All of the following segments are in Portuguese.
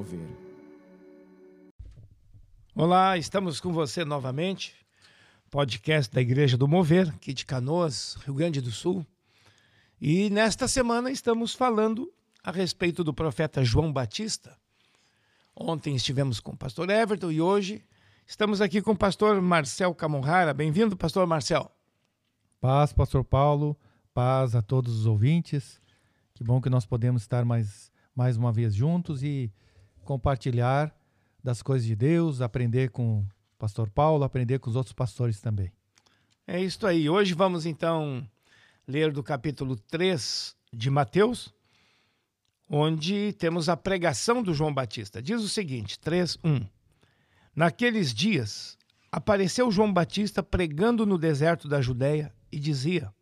Mover. Olá, estamos com você novamente. Podcast da Igreja do Mover, aqui de Canoas, Rio Grande do Sul. E nesta semana estamos falando a respeito do profeta João Batista. Ontem estivemos com o pastor Everton e hoje estamos aqui com o pastor Marcel Camorrara. Bem-vindo, pastor Marcel. Paz, pastor Paulo. Paz a todos os ouvintes. Que bom que nós podemos estar mais, mais uma vez juntos e compartilhar das coisas de Deus, aprender com o pastor Paulo, aprender com os outros pastores também. É isso aí. Hoje vamos então ler do capítulo 3 de Mateus, onde temos a pregação do João Batista. Diz o seguinte, 3:1. Naqueles dias apareceu João Batista pregando no deserto da Judéia e dizia: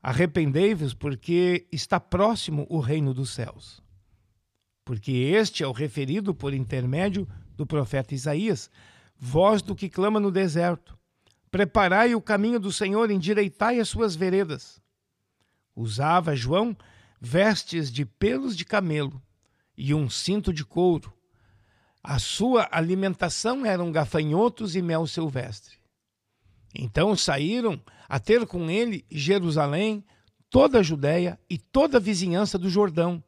Arrependei-vos, porque está próximo o reino dos céus. Porque este é o referido por intermédio do profeta Isaías, voz do que clama no deserto: Preparai o caminho do Senhor, endireitai as suas veredas. Usava João vestes de pelos de camelo e um cinto de couro. A sua alimentação eram gafanhotos e mel silvestre. Então saíram a ter com ele Jerusalém, toda a Judéia e toda a vizinhança do Jordão,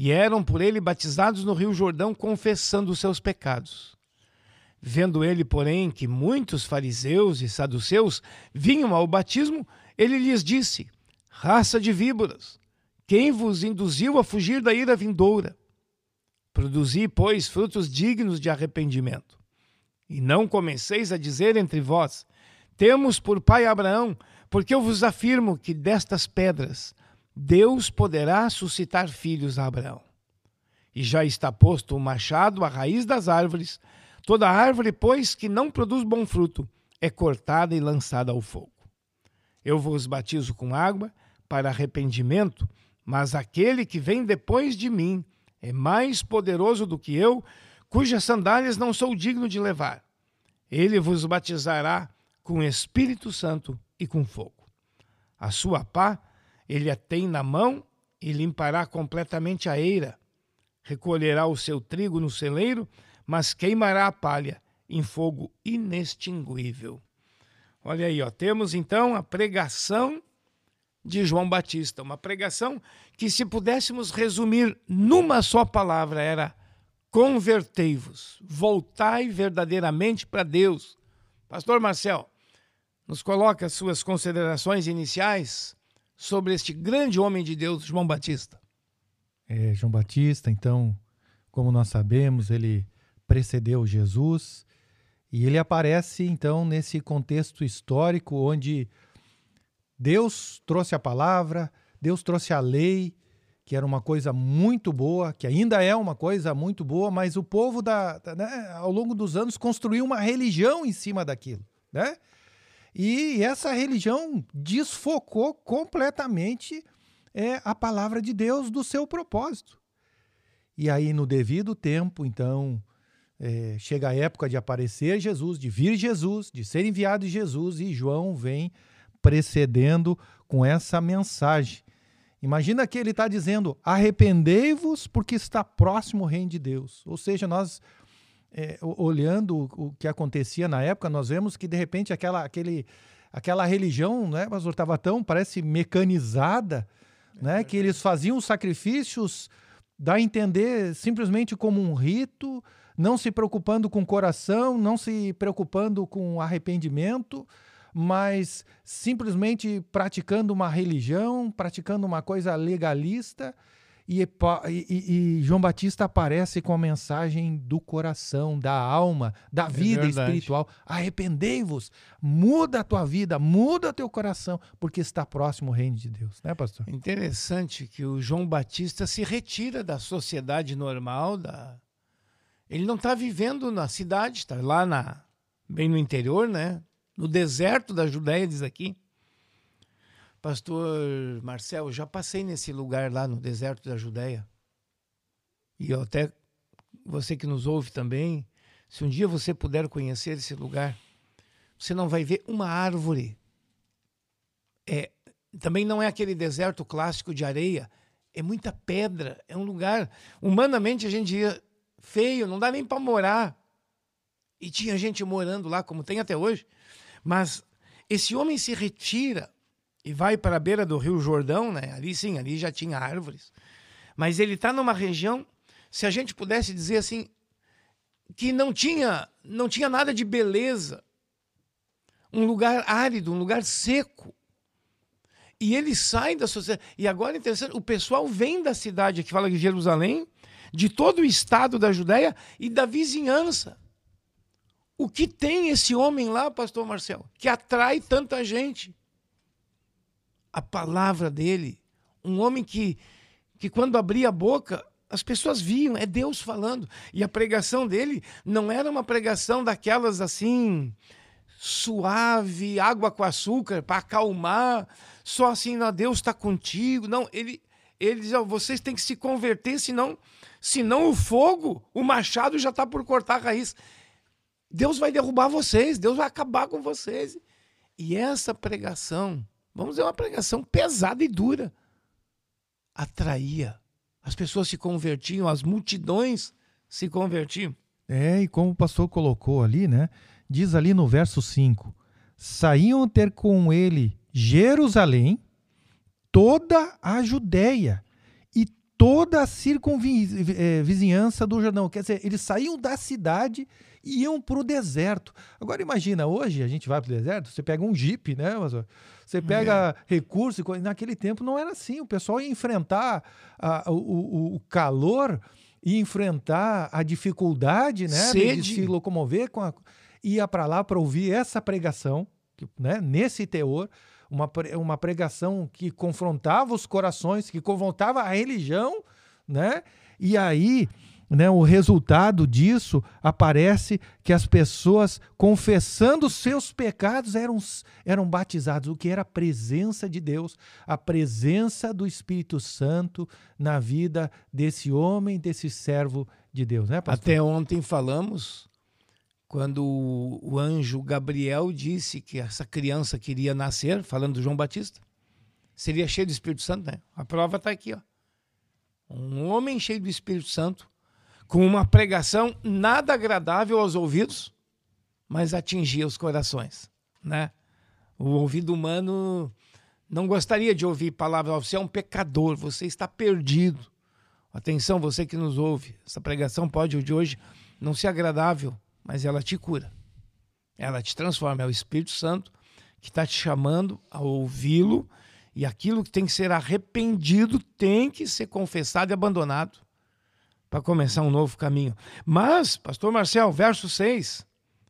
e eram por ele batizados no rio Jordão, confessando os seus pecados. Vendo ele, porém, que muitos fariseus e saduceus vinham ao batismo, ele lhes disse: Raça de víboras, quem vos induziu a fugir da ira vindoura? Produzi, pois, frutos dignos de arrependimento. E não comeceis a dizer entre vós: temos por pai Abraão, porque eu vos afirmo que destas pedras Deus poderá suscitar filhos a Abraão. E já está posto o machado à raiz das árvores. Toda árvore, pois, que não produz bom fruto, é cortada e lançada ao fogo. Eu vos batizo com água para arrependimento, mas aquele que vem depois de mim é mais poderoso do que eu, cujas sandálias não sou digno de levar. Ele vos batizará com Espírito Santo e com fogo. A sua pá ele a tem na mão e limpará completamente a eira. Recolherá o seu trigo no celeiro, mas queimará a palha em fogo inextinguível. Olha aí, ó, temos então a pregação de João Batista, uma pregação que, se pudéssemos resumir numa só palavra, era convertei-vos, voltai verdadeiramente para Deus. Pastor Marcel, nos coloca as suas considerações iniciais sobre este grande homem de Deus, João Batista. É, João Batista, então, como nós sabemos, ele precedeu Jesus e ele aparece, então, nesse contexto histórico onde Deus trouxe a palavra, Deus trouxe a lei, que era uma coisa muito boa, que ainda é uma coisa muito boa, mas o povo, da, né, ao longo dos anos, construiu uma religião em cima daquilo. Né? E essa religião desfocou completamente é, a palavra de Deus do seu propósito. E aí, no devido tempo, então, é, chega a época de aparecer Jesus, de vir Jesus, de ser enviado Jesus, e João vem precedendo com essa mensagem. Imagina que ele está dizendo: arrependei-vos, porque está próximo o reino de Deus. Ou seja, nós é, olhando o que acontecia na época, nós vemos que de repente aquela, aquele, aquela religião, né, pastor, estava tão, parece, mecanizada, né, que eles faziam sacrifícios, dá a entender simplesmente como um rito, não se preocupando com o coração, não se preocupando com arrependimento, mas simplesmente praticando uma religião, praticando uma coisa legalista e, e, e, João Batista aparece com a mensagem do coração, da alma, da é vida espiritual. Arrependei-vos, muda a tua vida, muda teu coração, porque está próximo o reino de Deus, né, pastor? Interessante que o João Batista se retira da sociedade normal, da... ele não está vivendo na cidade, está lá na... bem no interior, né? No deserto da Judéia, diz aqui. Pastor Marcel, eu já passei nesse lugar lá no deserto da Judéia. E eu até você que nos ouve também, se um dia você puder conhecer esse lugar, você não vai ver uma árvore. É, também não é aquele deserto clássico de areia, é muita pedra, é um lugar. Humanamente a gente ia feio, não dá nem para morar. E tinha gente morando lá, como tem até hoje. Mas esse homem se retira e vai para a beira do Rio Jordão, né? Ali sim, ali já tinha árvores. Mas ele está numa região, se a gente pudesse dizer assim, que não tinha, não tinha nada de beleza. Um lugar árido, um lugar seco. E ele sai da sociedade. E agora é interessante, o pessoal vem da cidade que fala de Jerusalém, de todo o estado da Judéia e da vizinhança. O que tem esse homem lá, pastor Marcelo, que atrai tanta gente? A palavra dele, um homem que, que quando abria a boca, as pessoas viam, é Deus falando. E a pregação dele não era uma pregação daquelas assim, suave, água com açúcar, para acalmar, só assim, não, Deus está contigo. Não, ele, ele vocês têm que se converter, senão, senão o fogo, o machado já está por cortar a raiz. Deus vai derrubar vocês, Deus vai acabar com vocês. E essa pregação, vamos dizer, uma pregação pesada e dura, atraía. As pessoas se convertiam, as multidões se convertiam. É, e como o pastor colocou ali, né? Diz ali no verso 5: saíam ter com ele Jerusalém, toda a Judéia e toda a circunvizinhança do Jordão. Quer dizer, eles saíam da cidade iam para o deserto. Agora imagina, hoje a gente vai para o deserto, você pega um jipe, né? Você pega é. recursos, naquele tempo não era assim. O pessoal ia enfrentar a, o, o calor e enfrentar a dificuldade, né? Sede. De se locomover com a... ia para lá para ouvir essa pregação, né? Nesse teor, uma, uma pregação que confrontava os corações, que confrontava a religião, né? E aí né, o resultado disso aparece que as pessoas, confessando seus pecados, eram, eram batizados, o que era a presença de Deus, a presença do Espírito Santo na vida desse homem, desse servo de Deus. Né? Até ontem falamos, quando o anjo Gabriel disse que essa criança queria nascer, falando do João Batista, seria cheio do Espírito Santo, né? A prova está aqui, ó. Um homem cheio do Espírito Santo com uma pregação nada agradável aos ouvidos, mas atingia os corações, né? O ouvido humano não gostaria de ouvir palavras, você é um pecador, você está perdido. Atenção, você que nos ouve, essa pregação pode de hoje não ser agradável, mas ela te cura. Ela te transforma, é o Espírito Santo que está te chamando a ouvi-lo e aquilo que tem que ser arrependido tem que ser confessado e abandonado para começar um novo caminho. Mas, pastor Marcel, verso 6,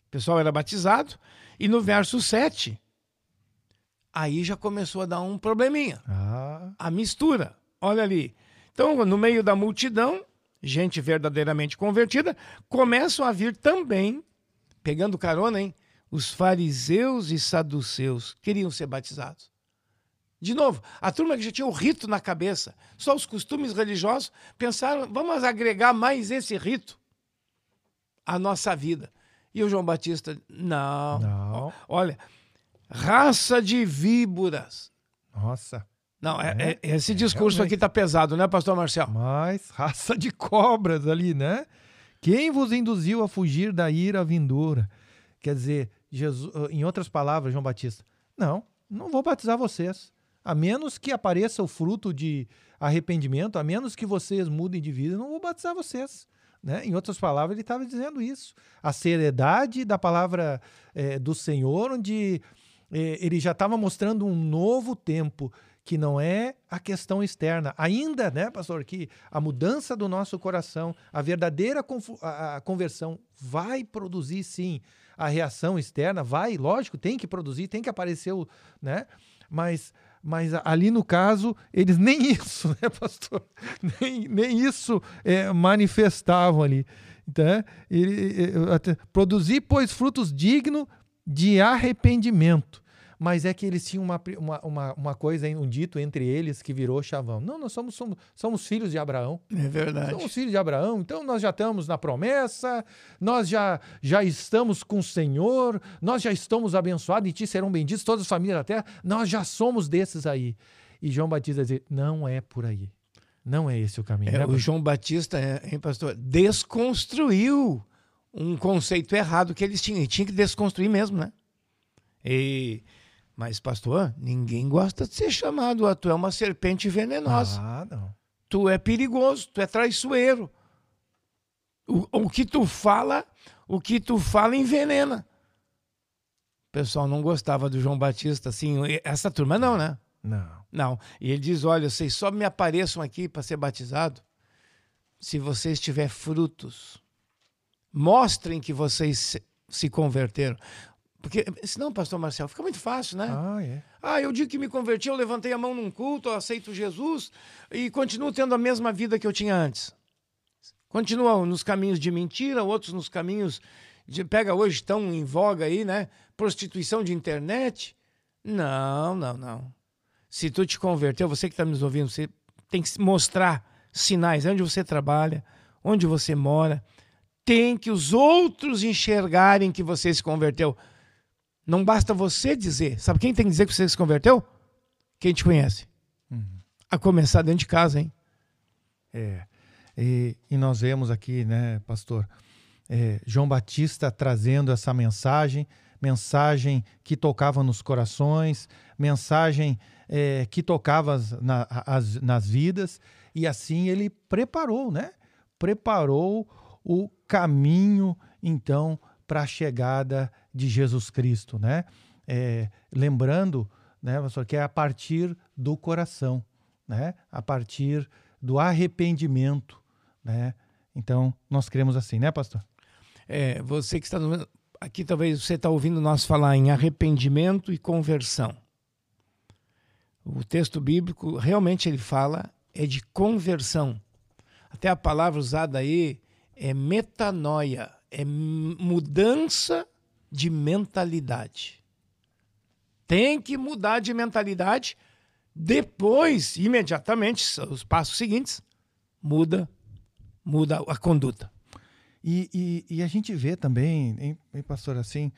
o pessoal era batizado, e no verso 7, aí já começou a dar um probleminha. Ah. A mistura. Olha ali. Então, no meio da multidão, gente verdadeiramente convertida, começam a vir também, pegando carona, hein? Os fariseus e saduceus queriam ser batizados. De novo, a turma que já tinha o rito na cabeça, só os costumes religiosos, pensaram, vamos agregar mais esse rito à nossa vida. E o João Batista, não. não. Olha, raça de víboras. Nossa. Não, é, é, é esse discurso aqui tá pesado, né, pastor Marcel? Mas raça de cobras ali, né? Quem vos induziu a fugir da ira vindoura? Quer dizer, Jesus, em outras palavras, João Batista, não, não vou batizar vocês. A menos que apareça o fruto de arrependimento, a menos que vocês mudem de vida, não vou batizar vocês. Né? Em outras palavras, ele estava dizendo isso. A seriedade da palavra é, do Senhor, onde é, ele já estava mostrando um novo tempo, que não é a questão externa. Ainda, né, pastor, que a mudança do nosso coração, a verdadeira a conversão vai produzir, sim, a reação externa, vai, lógico, tem que produzir, tem que aparecer, né? Mas mas ali no caso, eles nem isso, né, pastor? Nem, nem isso é, manifestavam ali. Então, é, ele, produzir, pois, frutos dignos de arrependimento mas é que eles tinham uma, uma, uma, uma, coisa, um dito entre eles que virou chavão. Não, nós somos, somos, somos filhos de Abraão. É verdade. Somos filhos de Abraão, então nós já estamos na promessa, nós já, já estamos com o Senhor, nós já estamos abençoados, e ti serão benditos todas as famílias da terra, nós já somos desses aí. E João Batista diz: não é por aí. Não é esse o caminho. É, né, o? João Batista, é, hein, pastor, desconstruiu um conceito errado que eles tinham. E tinha que desconstruir mesmo, né? E, mas, pastor, ninguém gosta de ser chamado. ah, Tu é uma serpente venenosa. Ah, não. Tu é perigoso, tu é traiçoeiro. O, o que tu fala, o que tu fala envenena. O pessoal não gostava do João Batista, assim, essa turma não, né? Não. Não. E ele diz: olha, vocês só me apareçam aqui para ser batizado se vocês tiverem frutos. Mostrem que vocês se- se converteram. Porque senão, pastor Marcelo, fica muito fácil, né? Ah, é. Ah, eu digo que me converti, eu levantei a mão num culto, eu aceito Jesus e continuo tendo a mesma vida que eu tinha antes. Continua nos caminhos de mentira, outros nos caminhos de. Pega hoje, tão em voga aí, né? Prostituição de internet. Não, não, não. Se tu te converteu, você que está nos ouvindo, você tem que mostrar sinais onde você trabalha, onde você mora. Tem que os outros enxergarem que você se converteu. Não basta você dizer. Sabe quem tem que dizer que você se converteu? Quem te conhece. A começar dentro de casa, hein? É. E, e nós vemos aqui, né, pastor, é, João Batista trazendo essa mensagem, mensagem que tocava nos corações, mensagem é, que tocava na- as- nas vidas, e assim ele preparou, né? Preparou o caminho, então, para a chegada de Jesus Cristo, né? É, lembrando, né, pastor, que é a partir do coração, né? A partir do arrependimento, né? Então, nós cremos assim, né, pastor? É, você que está aqui, talvez você está ouvindo nós falar em arrependimento e conversão. O texto bíblico realmente ele fala é de conversão. Até a palavra usada aí é metanoia, é mudança de mentalidade. Tem que mudar de mentalidade. Depois, imediatamente, os passos seguintes, muda, muda a conduta. E, e, e a gente vê também, hein, hein, pastor, assim,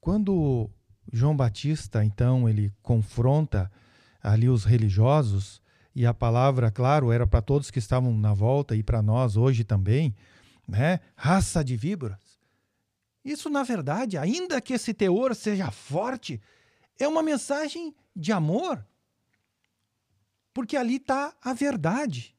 quando João Batista, então, ele confronta ali os religiosos, e a palavra, claro, era para todos que estavam na volta e para nós hoje também, né? Raça de víboras. Isso, na verdade, ainda que esse teor seja forte, é uma mensagem de amor. Porque ali está a verdade.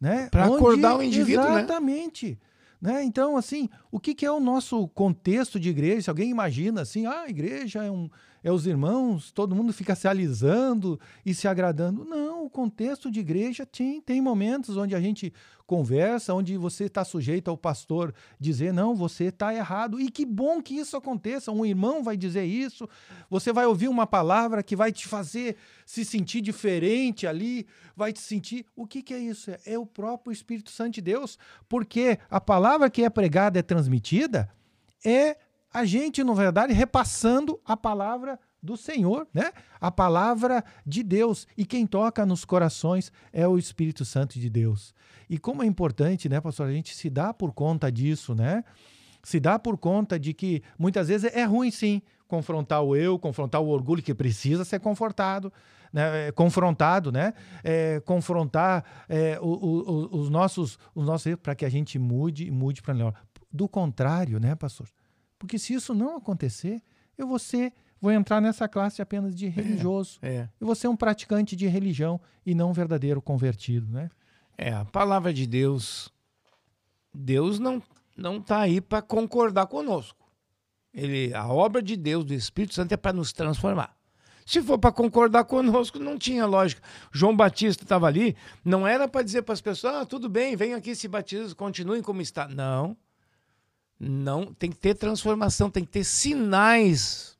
Né? Onde- acordar o indivíduo, né? Exatamente. Né? Então, assim, o que, que é o nosso contexto de igreja? Se alguém imagina assim, ah, a igreja é, um, é os irmãos, todo mundo fica se alisando e se agradando. Não, o contexto de igreja tem, tem momentos onde a gente conversa, onde você está sujeito ao pastor dizer, não, você está errado. E que bom que isso aconteça. Um irmão vai dizer isso, você vai ouvir uma palavra que vai te fazer se sentir diferente ali, vai te sentir. O que, que é isso? É- É o próprio Espírito Santo de Deus, porque a palavra que é pregada, é transmitida, é a gente, na verdade, repassando a palavra do Senhor, né? A palavra de Deus. E quem toca nos corações é o Espírito Santo de Deus. E como é importante, né, pastor, a gente se dá por conta disso, né? Se dá por conta de que muitas vezes é ruim sim confrontar o eu, confrontar o orgulho que precisa ser confortado, né? é, confrontado, né? É, confrontar é, o- o- os nossos, os nossos para que a gente mude e mude para melhor. Do contrário, né, pastor? Porque se isso não acontecer, eu vou ser, vou entrar nessa classe apenas de religioso. É. Eu vou ser um praticante de religião e não um verdadeiro convertido, né? É, a palavra de Deus, Deus não não está aí para concordar conosco. Ele, a obra de Deus, do Espírito Santo, é para nos transformar. Se for para concordar conosco, não tinha lógica. João Batista estava ali, não era para dizer para as pessoas, ah, tudo bem, venham aqui se batizem, continuem como está. Não. Não, tem que ter transformação, tem que ter sinais.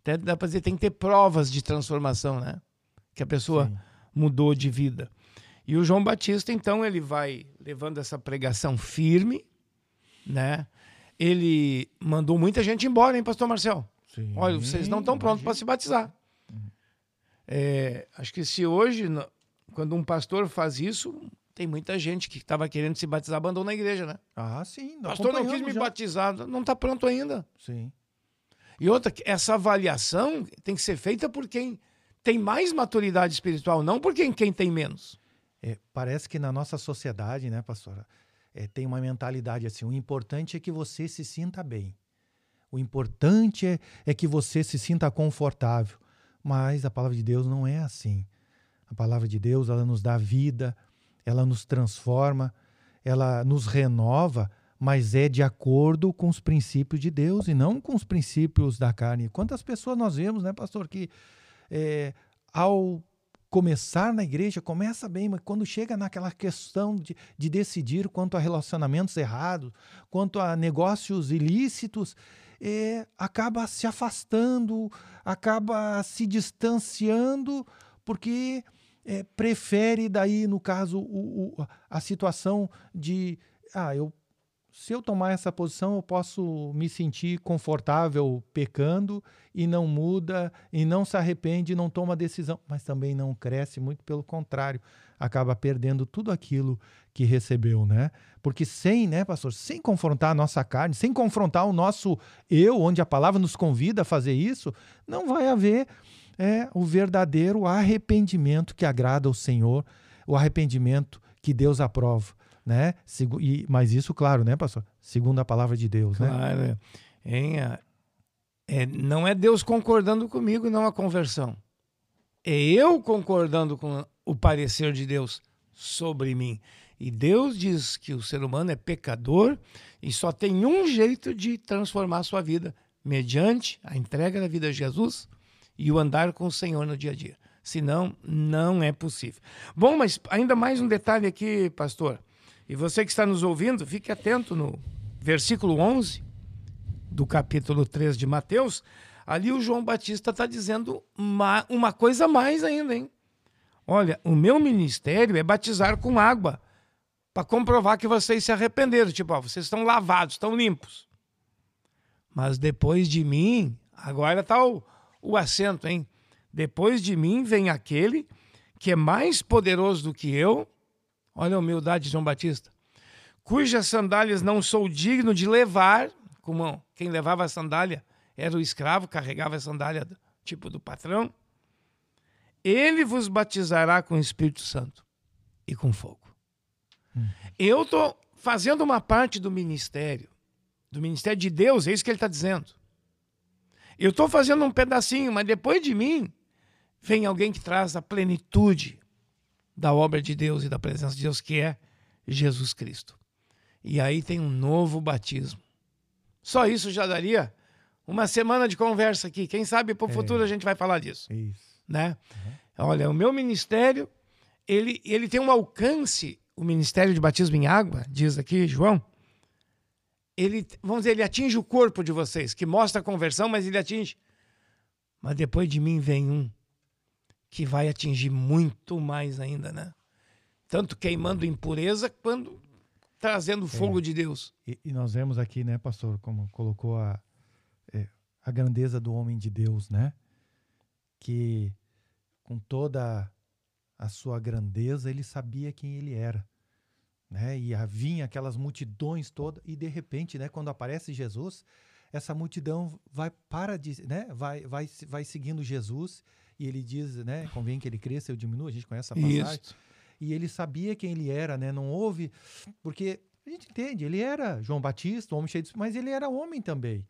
Até dá para dizer, tem que ter provas de transformação, né? Que a pessoa Sim. mudou de vida. E o João Batista, então, ele vai levando essa pregação firme, né? Ele mandou muita gente embora, hein, pastor Marcel? Sim, Olha, vocês não estão prontos para se batizar. É, acho que se hoje, quando um pastor faz isso, tem muita gente que estava querendo se batizar, abandona a igreja, né? Ah, sim. pastor não quis me já. batizar, não está pronto ainda. Sim. E outra, essa avaliação tem que ser feita por quem tem mais maturidade espiritual, não por quem, quem tem menos. É, parece que na nossa sociedade, né, pastora, é, tem uma mentalidade assim: o importante é que você se sinta bem. O importante é, é que você se sinta confortável. Mas a palavra de Deus não é assim. A palavra de Deus, ela nos dá vida, ela nos transforma, ela nos renova, mas é de acordo com os princípios de Deus e não com os princípios da carne. Quantas pessoas nós vemos, né, pastor, que é, ao começar na igreja, começa bem, mas quando chega naquela questão de, de decidir quanto a relacionamentos errados, quanto a negócios ilícitos, é, acaba se afastando, acaba se distanciando, porque é, prefere daí, no caso, o, o, a situação de ah, eu se eu tomar essa posição, eu posso me sentir confortável pecando e não muda, e não se arrepende, não toma decisão, mas também não cresce, muito pelo contrário, acaba perdendo tudo aquilo que recebeu, né? Porque sem, né, pastor, sem confrontar a nossa carne, sem confrontar o nosso eu, onde a palavra nos convida a fazer isso, não vai haver é, o verdadeiro arrependimento que agrada ao Senhor, o arrependimento que Deus aprova né? E, mas isso, claro, né, pastor? Segundo a palavra de Deus, né? Claro. É, é, não é Deus concordando comigo, não a conversão. É eu concordando com o parecer de Deus sobre mim. E Deus diz que o ser humano é pecador e só tem um jeito de transformar a sua vida, mediante a entrega da vida a Jesus e o andar com o Senhor no dia a dia. Senão, não é possível. Bom, mas ainda mais um detalhe aqui, pastor. E você que está nos ouvindo, fique atento no versículo 11 do capítulo 3 de Mateus. Ali o João Batista está dizendo uma, uma coisa mais ainda, hein? Olha, o meu ministério é batizar com água para comprovar que vocês se arrependeram. Tipo, ó, vocês estão lavados, estão limpos. Mas depois de mim, agora está o, o acento, hein? Depois de mim vem aquele que é mais poderoso do que eu, Olha a humildade de João Batista. Cujas sandálias não sou digno de levar, como quem levava a sandália era o escravo, carregava a sandália tipo do patrão. Ele vos batizará com o Espírito Santo e com fogo. Hum. Eu estou fazendo uma parte do ministério, do ministério de Deus, é isso que ele está dizendo. Eu estou fazendo um pedacinho, mas depois de mim vem alguém que traz a plenitude, da obra de Deus e da presença de Deus, que é Jesus Cristo. E aí tem um novo batismo. Só isso já daria uma semana de conversa aqui. Quem sabe para o é. futuro a gente vai falar disso. Isso. Né? Uhum. Olha, o meu ministério, ele, ele tem um alcance, o ministério de batismo em água, diz aqui João, ele, vamos dizer, ele atinge o corpo de vocês, que mostra a conversão, mas ele atinge. Mas depois de mim vem um que vai atingir muito mais ainda, né? Tanto queimando impureza quanto trazendo fogo é. de Deus. E, e, nós vemos aqui, né, pastor, como colocou a, é, a grandeza do homem de Deus, né? Que com toda a sua grandeza, ele sabia quem ele era. Né? E havia aquelas multidões todas, e de repente, né, quando aparece Jesus, essa multidão vai para de, né, vai, vai, vai seguindo Jesus e ele diz, né, convém que ele cresça, eu diminuo, a gente conhece essa passagem. Isso. E ele sabia quem ele era, né? Não houve, porque a gente entende, ele era João Batista, homem cheio de, mas ele era homem também.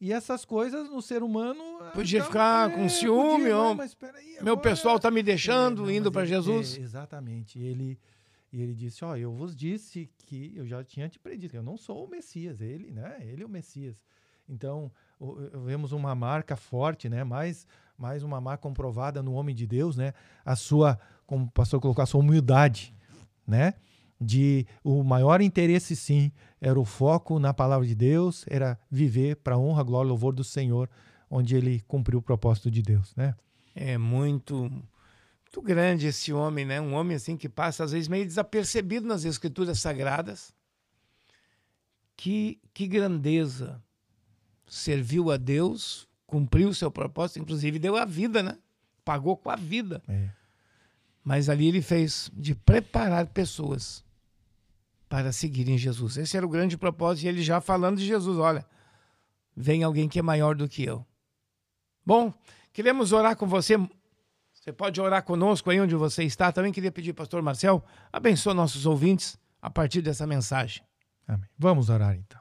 E essas coisas no ser humano. Podia então, ficar é, com ciúme, podia, mas peraí, agora... meu pessoal está me deixando, é, não, indo para Jesus. É, exatamente. Ele, e ele disse: Ó, oh, eu vos disse que eu já tinha te predito, eu não sou o Messias, ele, né? Ele é o Messias. Então, vemos uma marca forte, né? Mais mais uma marca comprovada no homem de Deus, né? A sua, como o pastor colocou, a sua humildade, né? De o maior interesse, sim, era o foco na palavra de Deus, era viver para honra, glória e louvor do Senhor, onde ele cumpriu o propósito de Deus, né? É muito, muito grande esse homem, né? Um homem assim que passa às vezes meio desapercebido nas escrituras sagradas. Que, que grandeza! Serviu a Deus, cumpriu o seu propósito, inclusive deu a vida, né? Pagou com a vida. É. Mas ali ele fez de preparar pessoas para seguirem Jesus. Esse era o grande propósito. E ele já falando de Jesus: olha, vem alguém que é maior do que eu. Bom, queremos orar com você. Você pode orar conosco aí onde você está. Também queria pedir, pastor Marcel, abençoe nossos ouvintes a partir dessa mensagem. Amém. Vamos orar então.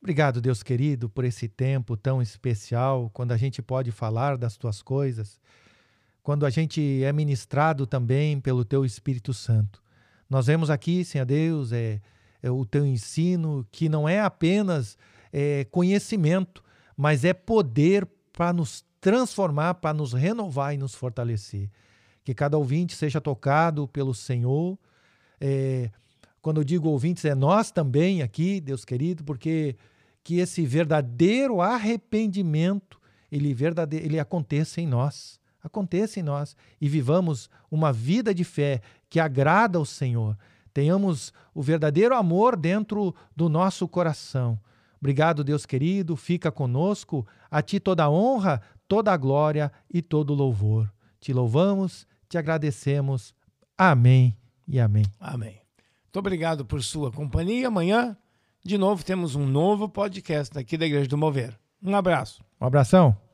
Obrigado, Deus querido, por esse tempo tão especial, quando a gente pode falar das tuas coisas, quando a gente é ministrado também pelo teu Espírito Santo. Nós vemos aqui, Senhor Deus, é, é o teu ensino, que não é apenas é, conhecimento, mas é poder para nos transformar, para nos renovar e nos fortalecer. Que cada ouvinte seja tocado pelo Senhor. É, quando eu digo ouvintes, é nós também aqui, Deus querido, porque que esse verdadeiro arrependimento ele, verdade, ele aconteça em nós. Aconteça em nós e vivamos uma vida de fé que agrada ao Senhor. Tenhamos o verdadeiro amor dentro do nosso coração. Obrigado, Deus querido, fica conosco. A ti toda honra, toda a glória e todo o louvor. Te louvamos, te agradecemos. Amém e amém. Amém. Muito obrigado por sua companhia. Amanhã, de novo, temos um novo podcast aqui da Igreja do Mover. Um abraço. Um abração.